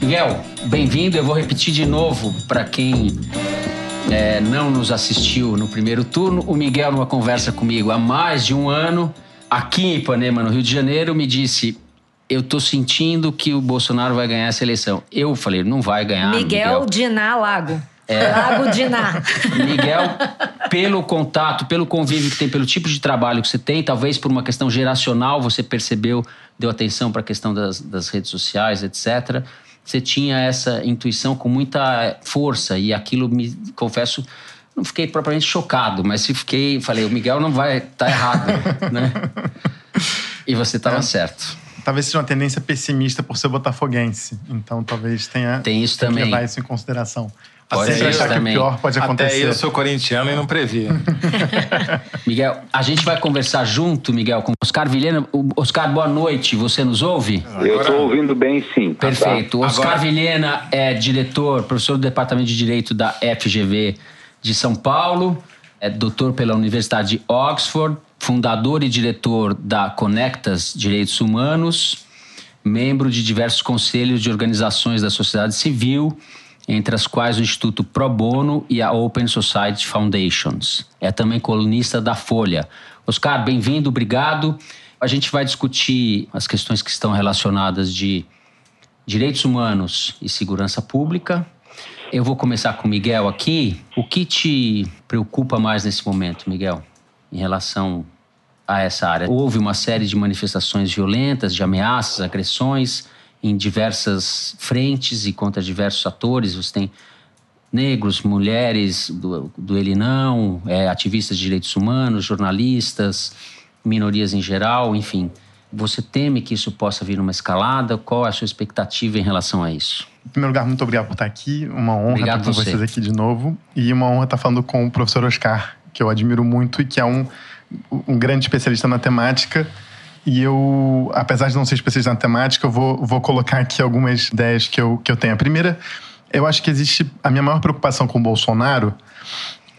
Miguel, bem-vindo. Eu vou repetir de novo para quem é, não nos assistiu no primeiro turno. O Miguel, numa conversa comigo há mais de um ano, aqui em Ipanema, no Rio de Janeiro, me disse: Eu tô sentindo que o Bolsonaro vai ganhar essa eleição. Eu falei: Não vai ganhar. Miguel, Miguel. Diná Lago. É. Lago Diná. Miguel, pelo contato, pelo convívio que tem, pelo tipo de trabalho que você tem, talvez por uma questão geracional, você percebeu, deu atenção para a questão das, das redes sociais, etc você tinha essa intuição com muita força e aquilo me confesso não fiquei propriamente chocado, mas se fiquei, falei, o Miguel não vai estar tá errado, né? E você estava é. certo. Talvez seja uma tendência pessimista por ser botafoguense, então talvez tenha tem isso também. levar isso em consideração. Pode Sempre achar também. que o pior pode acontecer. Até eu sou corintiano e não previa. Miguel, a gente vai conversar junto, Miguel, com Oscar Vilhena. Oscar, boa noite. Você nos ouve? Eu estou ouvindo bem, sim. Perfeito. Tá. Oscar Agora... Vilhena é diretor, professor do Departamento de Direito da FGV de São Paulo, é doutor pela Universidade de Oxford, fundador e diretor da Conectas Direitos Humanos, membro de diversos conselhos de organizações da sociedade civil entre as quais o Instituto Pro Bono e a Open Society Foundations. É também colunista da Folha. Oscar, bem-vindo, obrigado. A gente vai discutir as questões que estão relacionadas de direitos humanos e segurança pública. Eu vou começar com o Miguel aqui. O que te preocupa mais nesse momento, Miguel, em relação a essa área? Houve uma série de manifestações violentas, de ameaças, agressões em diversas frentes e contra diversos atores. Você tem negros, mulheres do, do Elinão, é, ativistas de direitos humanos, jornalistas, minorias em geral, enfim. Você teme que isso possa vir numa escalada? Qual é a sua expectativa em relação a isso? Em primeiro lugar, muito obrigado por estar aqui. Uma honra obrigado estar com você. vocês aqui de novo. E uma honra estar falando com o professor Oscar, que eu admiro muito e que é um, um grande especialista na temática e eu, apesar de não ser especialista na temática, eu vou, vou colocar aqui algumas ideias que eu, que eu tenho. A primeira, eu acho que existe a minha maior preocupação com o Bolsonaro.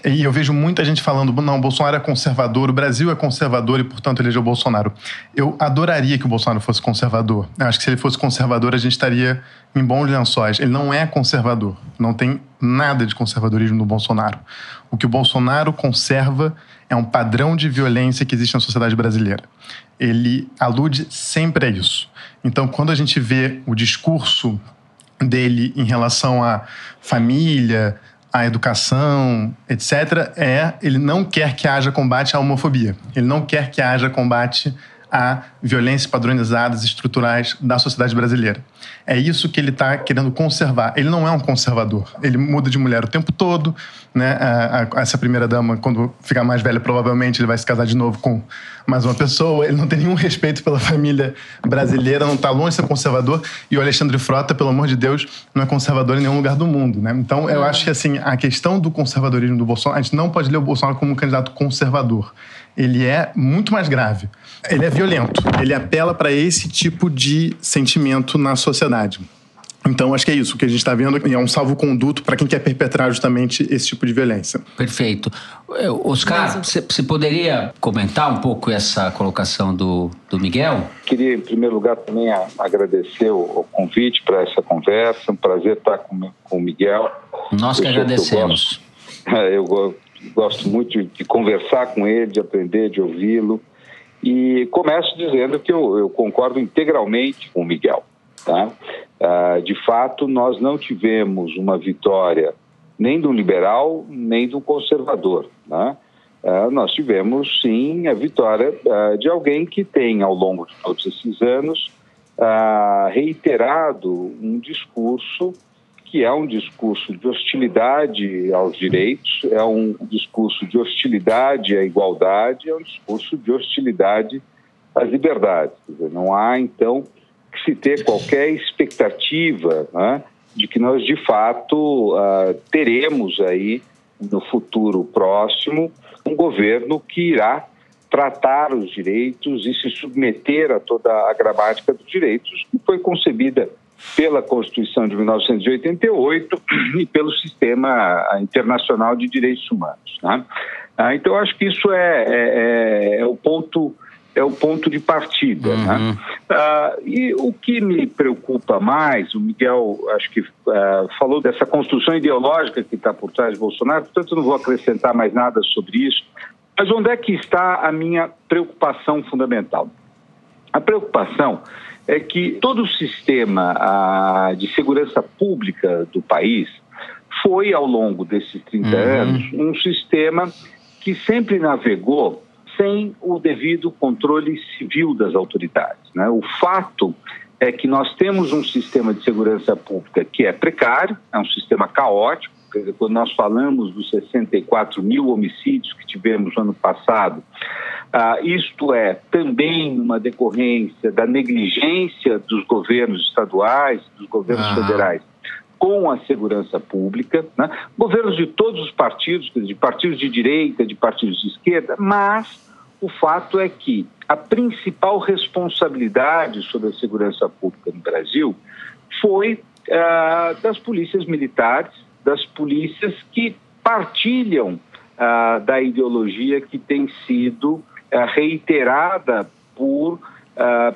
E eu vejo muita gente falando, não, o Bolsonaro é conservador, o Brasil é conservador e, portanto, elegeu o Bolsonaro. Eu adoraria que o Bolsonaro fosse conservador. Eu acho que se ele fosse conservador, a gente estaria em bons lençóis. Ele não é conservador. Não tem nada de conservadorismo no Bolsonaro. O que o Bolsonaro conserva é um padrão de violência que existe na sociedade brasileira ele alude sempre a isso. Então, quando a gente vê o discurso dele em relação à família, à educação, etc., é ele não quer que haja combate à homofobia. Ele não quer que haja combate a violências padronizadas estruturais da sociedade brasileira. É isso que ele está querendo conservar. Ele não é um conservador. Ele muda de mulher o tempo todo. Né? A, a, essa primeira dama, quando ficar mais velha, provavelmente ele vai se casar de novo com mais uma pessoa. Ele não tem nenhum respeito pela família brasileira, não está longe de ser conservador. E o Alexandre Frota, pelo amor de Deus, não é conservador em nenhum lugar do mundo. Né? Então, eu acho que assim, a questão do conservadorismo do Bolsonaro, a gente não pode ler o Bolsonaro como um candidato conservador ele é muito mais grave. Ele é violento. Ele apela para esse tipo de sentimento na sociedade. Então, acho que é isso. O que a gente está vendo é um salvo-conduto para quem quer perpetrar justamente esse tipo de violência. Perfeito. Oscar, você poderia comentar um pouco essa colocação do, do Miguel? Queria, em primeiro lugar, também agradecer o, convite para essa conversa. Um prazer estar com, com o Miguel. Nós que agradecemos. Eu gosto, gosto muito de conversar com ele, de aprender, de ouvi-lo. E começo dizendo que eu, eu, concordo integralmente com o Miguel. Tá? Uh, de fato, nós não tivemos uma vitória nem do liberal, nem do conservador. Né? Uh, nós tivemos, sim, a vitória uh, de alguém que tem, ao longo de todos esses anos, reiterado um discurso que é um discurso de hostilidade aos direitos, é um discurso de hostilidade à igualdade, é um discurso de hostilidade às liberdades. Dizer, não há, então, que se ter qualquer expectativa né, de que nós, de fato, uh, teremos aí, no futuro próximo, um governo que irá tratar os direitos e se submeter a toda a gramática dos direitos que foi concebida pela Constituição de 1988 e pelo Sistema Internacional de Direitos Humanos. Né? Ah, então, acho que isso é, é, é, é o ponto é o ponto de partida. Uhum. Né? Uh, e o que me preocupa mais, o Miguel acho que uh, falou dessa construção ideológica que está por trás de Bolsonaro, portanto não vou acrescentar mais nada sobre isso. Mas onde é que está a minha preocupação fundamental? A preocupação é que todo o sistema de segurança pública do país foi, ao longo desses 30 uhum. anos, um sistema que sempre navegou sem o devido controle civil das autoridades. Né? O fato é que nós temos um sistema de segurança pública que é precário, é um sistema caótico. Dizer, quando nós falamos dos 64 mil homicídios que tivemos no ano passado, ah, isto é também uma decorrência da negligência dos governos estaduais, dos governos ah. federais com a segurança pública, né? governos de todos os partidos, de partidos de direita, de partidos de esquerda, mas o fato é que a principal responsabilidade sobre a segurança pública no Brasil foi uh, das polícias militares, das polícias que partilham uh, da ideologia que tem sido uh, reiterada por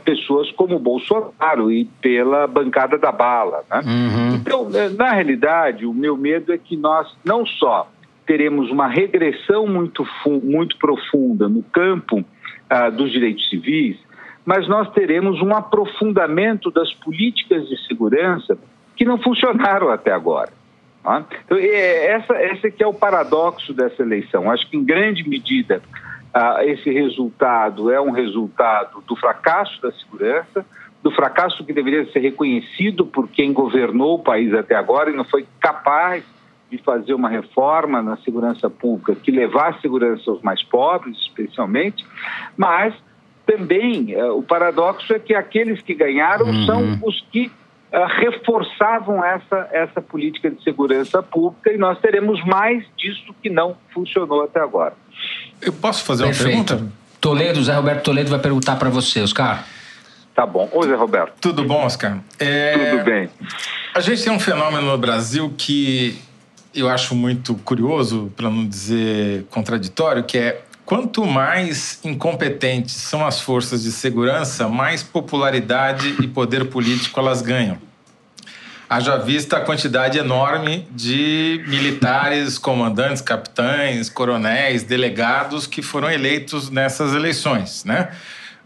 pessoas como Bolsonaro e pela bancada da bala. Né? Uhum. Então, na realidade, o meu medo é que nós não só teremos uma regressão muito, muito profunda no campo ah, dos direitos civis, mas nós teremos um aprofundamento das políticas de segurança que não funcionaram até agora. Tá? Então, essa, esse que é o paradoxo dessa eleição. Acho que, em grande medida, ah, esse resultado é um resultado do fracasso da segurança, do fracasso que deveria ser reconhecido por quem governou o país até agora e não foi capaz de fazer uma reforma na segurança pública que levasse segurança aos mais pobres, especialmente, mas também uh, o paradoxo é que aqueles que ganharam uhum. são os que reforçavam essa, essa política de segurança pública e nós teremos mais disso que não funcionou até agora. Eu posso fazer Perfeito. uma pergunta? Toledo, Zé Roberto Toledo vai perguntar para você, Oscar. Tá bom. Oi, Zé Roberto. Tudo bom, Oscar? É... Tudo bem. A gente tem um fenômeno no Brasil que eu acho muito curioso, para não dizer contraditório, que é quanto mais incompetentes são as forças de segurança, mais popularidade e poder político elas ganham. Haja vista a quantidade enorme de militares, comandantes, capitães, coronéis, delegados que foram eleitos nessas eleições, né?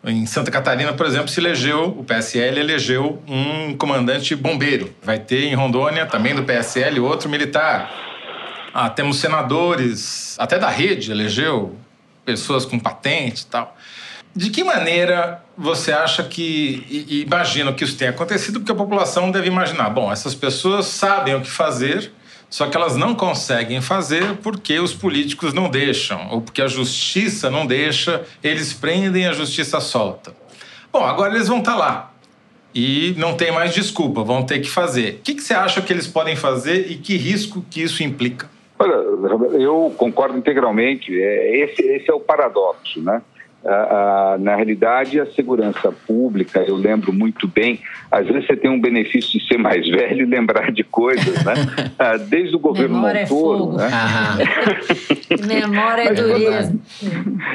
Em Santa Catarina, por exemplo, se elegeu, o PSL elegeu um comandante bombeiro. Vai ter em Rondônia, também do PSL, outro militar. Ah, temos senadores, até da rede elegeu pessoas com patente e tal. De que maneira você acha que, e imagino que isso tenha acontecido, porque a população deve imaginar, bom, essas pessoas sabem o que fazer, só que elas não conseguem fazer porque os políticos não deixam, ou porque a justiça não deixa, eles prendem a justiça solta. Bom, agora eles vão estar tá lá e não tem mais desculpa, vão ter que fazer. O que, que você acha que eles podem fazer e que risco que isso implica? Olha, eu concordo integralmente. É, esse, esse é o paradoxo, né? na realidade, a segurança pública, eu lembro muito bem, às vezes você tem um benefício de ser mais velho e lembrar de coisas, né? Ah, desde o governo Memória Montoro. É né? Memória é dureza.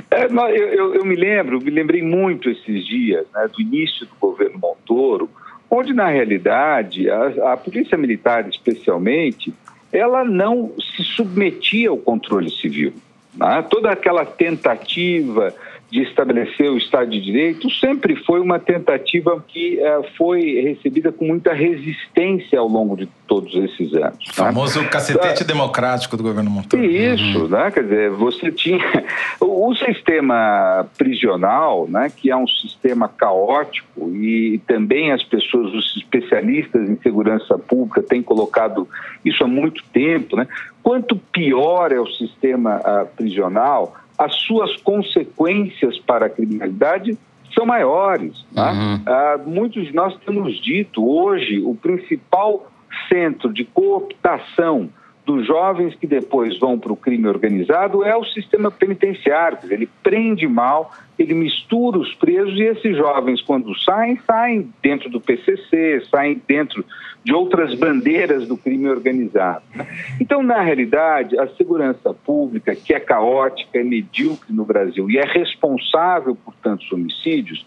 É, eu, eu, eu, me lembro, me lembrei muito esses dias, né, do início do governo Montoro, onde, na realidade, a, a Polícia Militar, especialmente, ela não se submetia ao controle civil. Né? Toda aquela tentativa de estabelecer o Estado de Direito sempre foi uma tentativa que uh, foi recebida com muita resistência ao longo de todos esses anos. O né? famoso né? cacetete uh, democrático do governo Montoro. Isso, uhum. né? quer dizer, você tinha... O, o, sistema prisional, né, que é um sistema caótico e também as pessoas, os especialistas em segurança pública têm colocado isso há muito tempo, né? Quanto pior é o sistema uh, prisional, as suas consequências para a criminalidade são maiores. Né? Uhum. Ah, muitos de nós temos dito hoje o principal centro de cooptação dos jovens que depois vão para o crime organizado é o sistema penitenciário. Ele prende mal, ele mistura os presos e esses jovens, quando saem, saem dentro do PCC, saem dentro de outras bandeiras do crime organizado. Né? Então, na realidade, a segurança pública, que é caótica, é medíocre no Brasil e é responsável por tantos homicídios,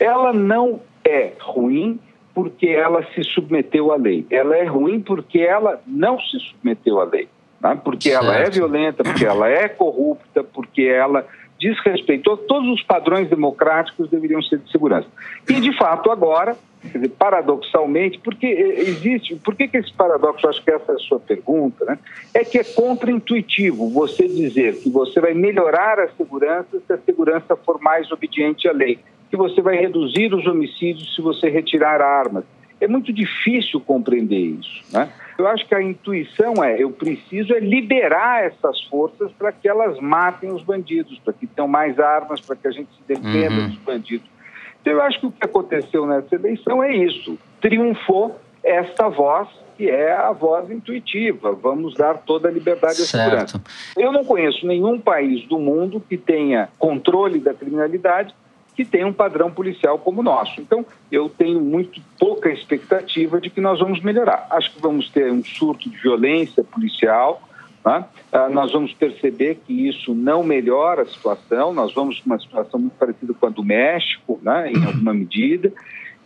ela não é ruim porque ela se submeteu à lei. Ela é ruim porque ela não se submeteu à lei. Né? Porque certo. ela é violenta, porque ela é corrupta, porque ela desrespeitou todos os padrões democráticos deveriam ser de segurança. E, de fato, agora, dizer, paradoxalmente, porque existe, por que, que esse paradoxo, acho que essa é a sua pergunta, né? é que é contraintuitivo você dizer que você vai melhorar a segurança se a segurança for mais obediente à lei que você vai reduzir os homicídios se você retirar armas. É muito difícil compreender isso. Né? Eu acho que a intuição é: eu preciso é liberar essas forças para que elas matem os bandidos, para que tenham mais armas, para que a gente se defenda uhum. dos bandidos. Então, eu acho que o que aconteceu nessa eleição é isso: triunfou esta voz que é a voz intuitiva. Vamos dar toda a liberdade à segurança. Eu não conheço nenhum país do mundo que tenha controle da criminalidade que tem um padrão policial como o nosso. Então, eu tenho muito pouca expectativa de que nós vamos melhorar. Acho que vamos ter um surto de violência policial, né? ah, nós vamos perceber que isso não melhora a situação, nós vamos uma situação muito parecida com a do México, né? em alguma medida,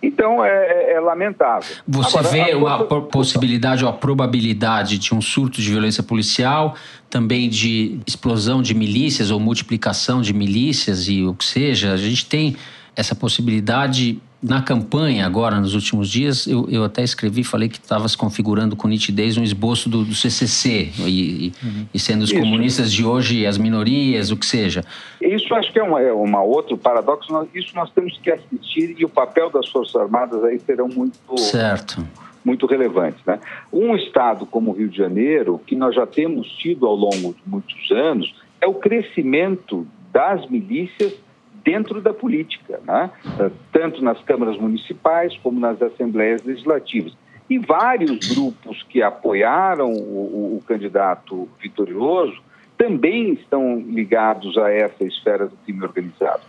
então é, é, é lamentável. Você Agora, vê a, a possibilidade ou a probabilidade de um surto de violência policial, também de explosão de milícias ou multiplicação de milícias e o que seja? A gente tem essa possibilidade na campanha, agora, nos últimos dias, eu, eu até escrevi, falei que estava se configurando com nitidez um esboço do, do CCC, e, uhum. e, sendo os Isso. comunistas de hoje as minorias, o que seja. Isso acho que é uma, é uma outro paradoxo, isso nós temos que assistir e o papel das Forças Armadas aí serão muito... Certo muito relevantes. Né? Um estado como o Rio de Janeiro, que nós já temos tido ao longo de muitos anos, é o crescimento das milícias dentro da política, né? tanto nas câmaras municipais como nas assembleias legislativas. E vários grupos que apoiaram o, o candidato vitorioso também estão ligados a essa esfera do crime organizado.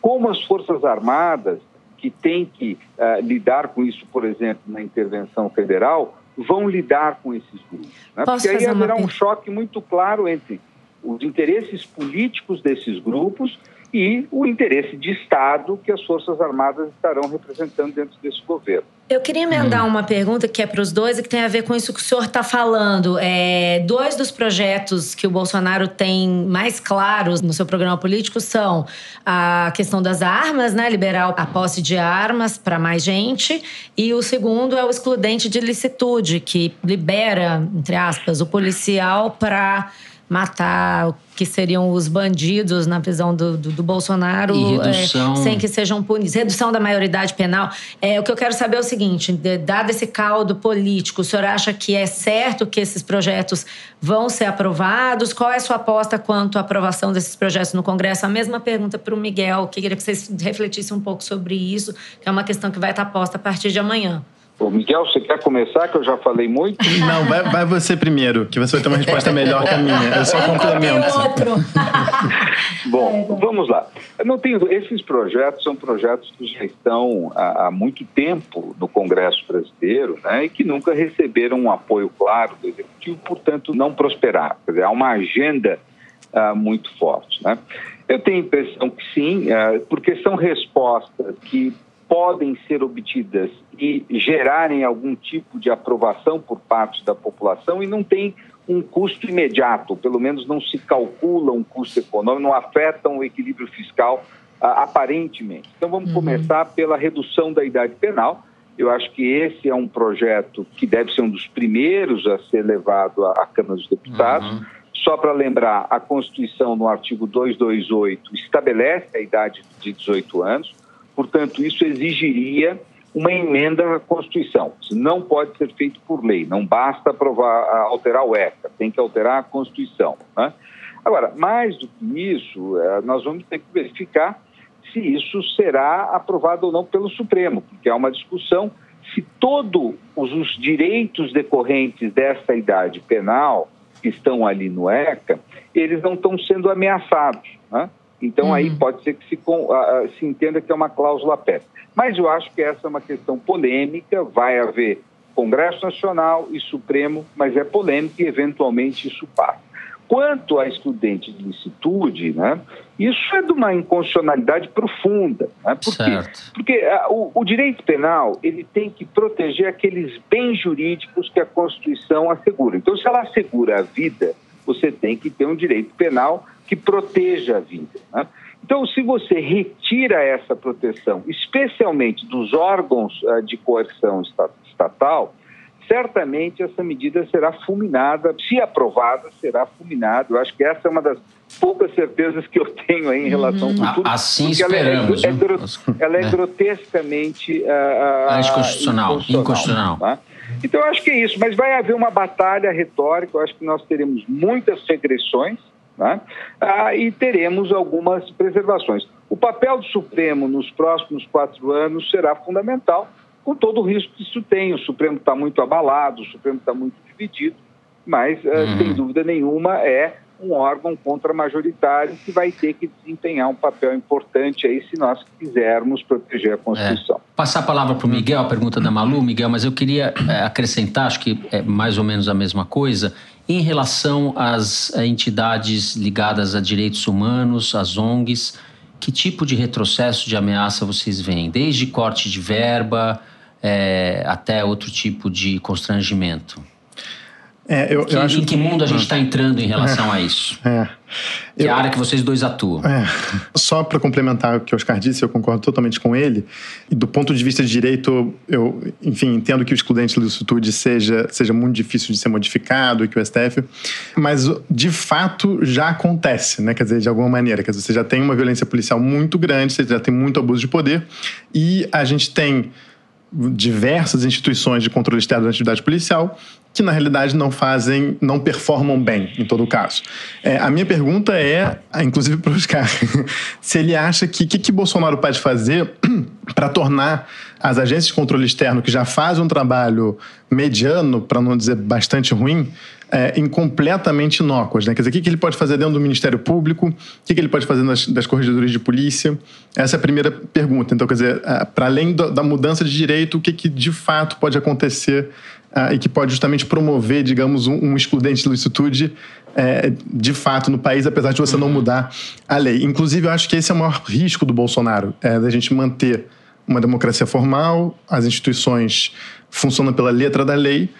Como as Forças Armadas, que têm que uh, lidar com isso, por exemplo, na intervenção federal, vão lidar com esses grupos. Né? Porque aí haverá um choque muito claro entre os interesses políticos desses grupos e o interesse de Estado que as Forças Armadas estarão representando dentro desse governo. Eu queria emendar hum. uma pergunta que é para os dois e que tem a ver com isso que o senhor está falando. É, dois dos projetos que o Bolsonaro tem mais claros no seu programa político são a questão das armas, né, liberar a posse de armas para mais gente, e o segundo é o excludente de licitude, que libera, entre aspas, o policial para matar que seriam os bandidos na visão do, do, do Bolsonaro é, sem que sejam punidos. Redução da maioridade penal. É, o que eu quero saber é o seguinte: dado esse caldo político, o senhor acha que é certo que esses projetos vão ser aprovados? Qual é a sua aposta quanto à aprovação desses projetos no Congresso? A mesma pergunta para o Miguel, que queria que vocês refletissem um pouco sobre isso, que é uma questão que vai estar posta a partir de amanhã. Ô, Miguel, você quer começar, que eu já falei muito? Não, vai, vai você primeiro, que você vai ter uma resposta melhor que a minha. Eu só complemento. Bom, vamos lá. não tenho, esses projetos são projetos que já estão há, há, muito tempo no Congresso brasileiro né, e que nunca receberam um apoio claro do Executivo, portanto, não prosperaram. Quer dizer, há uma agenda uh, muito forte. Né? Eu tenho a impressão que sim, uh, porque são respostas que podem ser obtidas e gerarem algum tipo de aprovação por parte da população e não tem um custo imediato, pelo menos não se calcula um custo econômico, não afetam o equilíbrio fiscal ah, aparentemente. Então vamos uhum. começar pela redução da idade penal. Eu acho que esse é um projeto que deve ser um dos primeiros a ser levado à Câmara dos Deputados. Uhum. Só para lembrar, a Constituição, no artigo 228, estabelece a idade de 18 anos. Portanto, isso exigiria uma emenda à Constituição. Isso não pode ser feito por lei, não basta aprovar, alterar o ECA, tem que alterar a Constituição. Né? Agora, mais do que isso, é, nós vamos ter que verificar se isso será aprovado ou não pelo Supremo, porque há uma discussão se todos os direitos decorrentes dessa idade penal que estão ali no ECA, eles não estão sendo ameaçados. Né? Então, uhum. aí pode ser que se, se entenda que é uma cláusula PEP. Mas eu acho que essa é uma questão polêmica, vai haver Congresso Nacional e Supremo, mas é polêmico e eventualmente isso passa. Quanto a estudante de licitude, né, isso é de uma inconstitucionalidade profunda. Né? Por certo. Porque a, o, o, direito penal ele tem que proteger aqueles bens jurídicos que a Constituição assegura. Então, se ela assegura a vida, você tem que ter um direito penal que proteja a vida. Né? Então, se você retira essa proteção, especialmente dos órgãos uh, de coerção estatal, certamente essa medida será fulminada, se aprovada, será fulminada. Eu acho que essa é uma das poucas certezas que eu tenho em relação uhum. ao futuro. Assim esperamos. Ela é, é, ela é, é. grotescamente uh, inconstitucional. inconstitucional tá? Então, eu acho que é isso. Mas vai haver uma batalha retórica. Eu acho que nós teremos muitas regressões né? ah, e teremos algumas preservações. O papel do Supremo nos próximos quatro anos será fundamental com todo o risco que isso tem. O Supremo está muito abalado, o Supremo está muito dividido, mas, eh, uhum. sem dúvida nenhuma, é um órgão contra-majoritário que vai ter que desempenhar um papel importante aí se nós quisermos proteger a Constituição. É. Passar a palavra para o Miguel, a pergunta da Malu, Miguel, mas eu queria é, acrescentar, acho que é mais ou menos a mesma coisa, em relação às eh, entidades ligadas a direitos humanos, às ONGs, que tipo de retrocesso de ameaça vocês veem? Desde corte de verba, é, até outro tipo de constrangimento? É, eu, que, eu acho em que mundo a gente está entrando em relação é, a isso? É. Que eu, a área que vocês dois atuam. É. Só para complementar o que o Oscar disse, eu concordo totalmente com ele. E do ponto de vista de direito, eu, enfim, entendo que o excludente de licitude seja, seja muito difícil de ser modificado e que o STF. Mas, de fato, já acontece, né? Quer dizer, de alguma maneira. Quer dizer, você já tem uma violência policial muito grande, você já tem muito abuso de poder. E a gente tem diversas instituições de controle externo da atividade policial que na realidade não fazem, não performam bem, em todo caso. É, a minha pergunta é, inclusive para o Oscar, se ele acha que o que, que Bolsonaro pode fazer para tornar as agências de controle externo, que já fazem um trabalho mediano, para não dizer bastante ruim, é, incompletamente inócuas. Né? Quer dizer, o que, ele pode fazer dentro do Ministério Público, o que, ele pode fazer nas, das corregedorias de polícia? Essa é a primeira pergunta. Então, quer dizer, é, para além da mudança de direito, o que, que de fato pode acontecer uh, e que pode justamente promover, digamos, um, um excludente de licitude é, de fato no país, apesar de você não mudar a lei. Inclusive, eu acho que esse é o maior risco do Bolsonaro, é da gente manter uma democracia formal, as instituições funcionam pela letra da lei,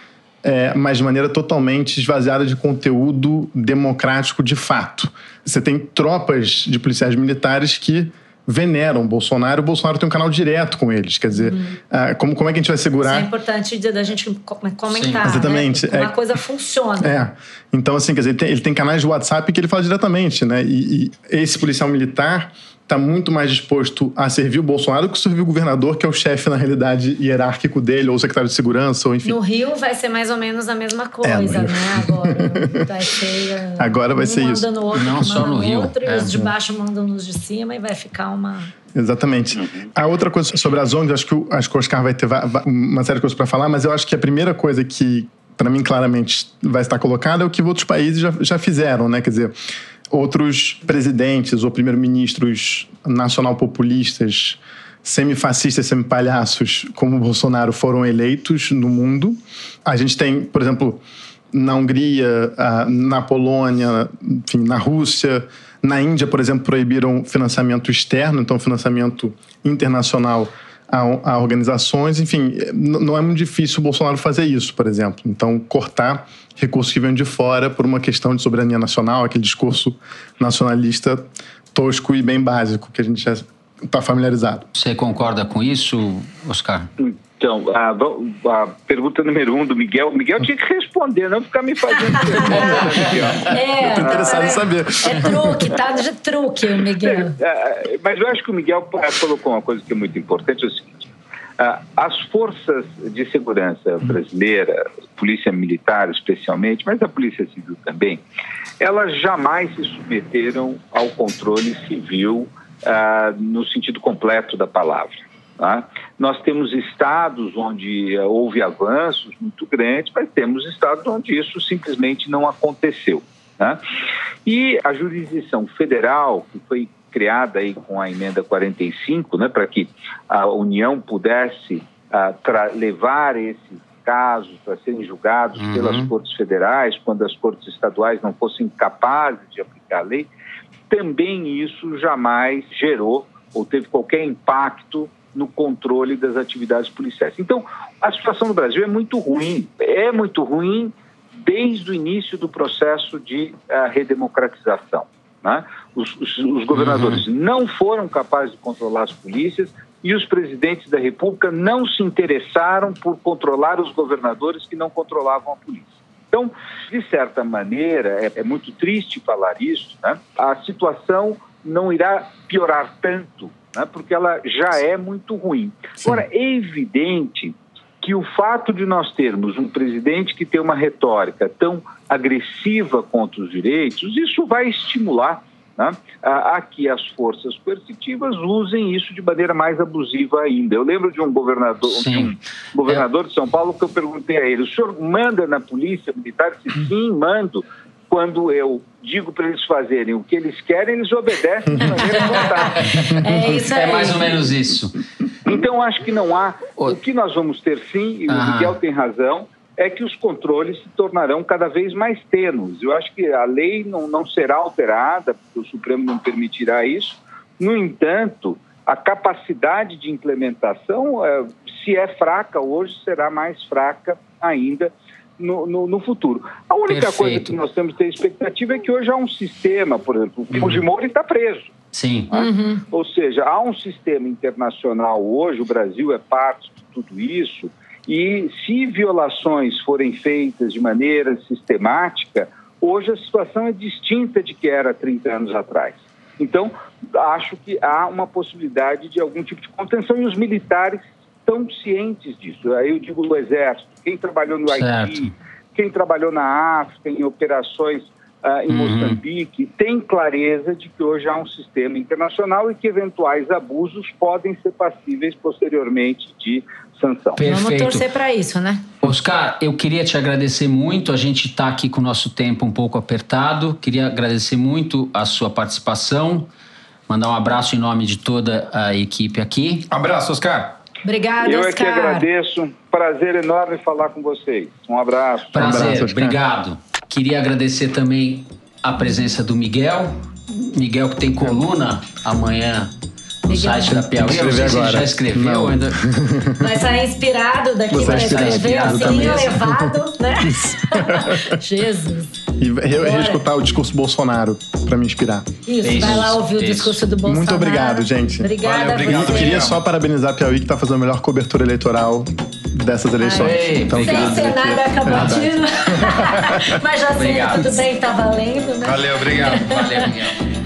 é, mas de maneira totalmente esvaziada de conteúdo democrático de fato. Você tem tropas de policiais militares que veneram o Bolsonaro, o Bolsonaro tem um canal direto com eles. Quer dizer, uh, como, como é que a gente vai segurar. Isso é importante da gente comentar. Sim, né? exatamente. Né? Uma é, coisa funciona. É. Então, assim, quer dizer, ele tem, ele tem canais de WhatsApp que ele fala diretamente, né? E, e esse policial militar está muito mais disposto a servir o Bolsonaro do que servir o governador, que é o chefe, na realidade, hierárquico dele, ou o secretário de segurança, ou enfim. No Rio vai ser mais ou menos a mesma é, coisa, é, né? Agora vai ser. Agora vai um ser isso. No outro, Não só no Rio. Outro, é. E os de baixo mandam nos de cima e vai ficar uma. Exatamente. A outra coisa sobre as ONGs, acho que, o, acho que o Oscar vai ter uma série de coisas para falar, mas eu acho que a primeira coisa que, para mim, claramente vai estar colocada é o que outros países já, já fizeram, né? Quer dizer, outros presidentes ou primeiro-ministros nacional-populistas, semifascistas, semipalhaços, como Bolsonaro, foram eleitos no mundo. A gente tem, por exemplo, na Hungria, na Polônia, enfim, na Rússia, na Índia, por exemplo, proibiram financiamento externo, então financiamento internacional a, a, organizações. Enfim, não é muito difícil o Bolsonaro fazer isso, por exemplo. Então, cortar recursos que vêm de fora por uma questão de soberania nacional, aquele discurso nacionalista tosco e bem básico que a gente já está familiarizado. Você concorda com isso, Oscar? Então, a, a, pergunta número um do Miguel. Miguel tinha que responder, não ficar me fazendo pergunta, É, Estou interessado em saber. É truque, tá de truque, Miguel. É, é, mas eu acho que o Miguel colocou uma coisa que é muito importante, é o seguinte. As forças de segurança brasileira, polícia militar especialmente, mas a polícia civil também, elas jamais se submeteram ao controle civil no sentido completo da palavra. Tá? Nós temos estados onde eh, houve avanços muito grandes, mas temos estados onde isso simplesmente não aconteceu. Tá? E a jurisdição federal, que foi criada aí com a emenda 45, né, para que a União pudesse uh, levar esses casos para serem julgados uhum. pelas cortes federais, quando as cortes estaduais não fossem capazes de aplicar a lei, também isso jamais gerou ou teve qualquer impacto no controle das atividades policiais. Então, a situação no Brasil é muito ruim, é muito ruim desde o início do processo de uh, redemocratização. Né? Os, os, os, governadores uhum. não foram capazes de controlar as polícias e os presidentes da República não se interessaram por controlar os governadores que não controlavam a polícia. Então, de certa maneira, é, é muito triste falar isso, né? a situação não irá piorar tanto, né? porque ela já é muito ruim. Sim. Agora, é evidente que o fato de nós termos um presidente que tem uma retórica tão agressiva contra os direitos, isso vai estimular né, a, a, que as forças coercitivas usem isso de maneira mais abusiva ainda. Eu lembro de um governador, de um governador de São Paulo que eu perguntei a ele: o senhor manda na polícia militar? Disse, sim, mando quando eu digo para eles fazerem o que eles querem, eles obedecem de maneira. É, isso é mais ou menos isso. Então, acho que não há. O que nós vamos ter, sim, e o ah. Miguel tem razão, é que os controles se tornarão cada vez mais tênues. Eu acho que a lei não, não será alterada, porque o Supremo não permitirá isso. No entanto, a capacidade de implementação, é, se é fraca hoje, será mais fraca ainda no, no, no, futuro. A única Perfeito. coisa que nós temos que ter expectativa é que hoje há um sistema, por exemplo, o Fujimori está preso. Sim. Né? Uhum. Ou seja, há um sistema internacional hoje, o Brasil é parte de tudo isso, e se violações forem feitas de maneira sistemática, hoje a situação é distinta de que era 30 anos atrás. Então, acho que há uma possibilidade de algum tipo de contenção e os militares estão cientes disso. Aí eu digo o Exército, quem trabalhou no certo. Haiti, quem trabalhou na África, em operações uh, em uhum. Moçambique, tem clareza de que hoje há um sistema internacional e que eventuais abusos podem ser passíveis posteriormente de sanção. Perfeito. Vamos torcer para isso, né? Oscar, eu queria te agradecer muito. A gente está aqui com o nosso tempo um pouco apertado. Queria agradecer muito a sua participação. Mandar um abraço em nome de toda a equipe aqui. Abraço, Oscar. Obrigada, Eu Oscar. é que agradeço. Prazer enorme falar com vocês. Um abraço. Prazer, um abraço, obrigado. Queria agradecer também a presença do Miguel. Miguel que tem coluna amanhã site da Piauí. Não sei se já escreveu ainda. Vai sair inspirado daqui para escrever, assim, elevado, né? Jesus. E reescutar o discurso Bolsonaro para me inspirar. Isso, Isso, vai lá ouvir Isso. o discurso do Bolsonaro. Muito obrigado, gente. Obrigada, Valeu, obrigado. Eu queria só parabenizar a Piauí que está fazendo a melhor cobertura eleitoral dessas eleições. Aê, então, Sem ser nada acabativo. É Mas já sei, tudo bem, tá valendo, né? Valeu, obrigado. Valeu, Miguel.